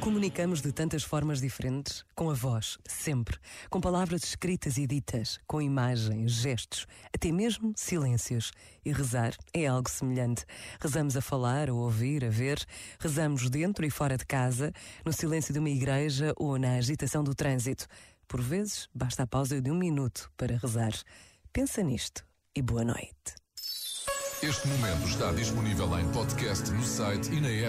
Comunicamos de tantas formas diferentes, com a voz, sempre, com palavras escritas e ditas, com imagens, gestos, até mesmo silêncios. E rezar é algo semelhante. Rezamos a falar, a ouvir, a ver, rezamos dentro e fora de casa, no silêncio de uma igreja ou na agitação do trânsito. Por vezes, basta a pausa de um minuto para rezar. Pensa nisto e boa noite. Este momento está disponível em podcast no site e na app.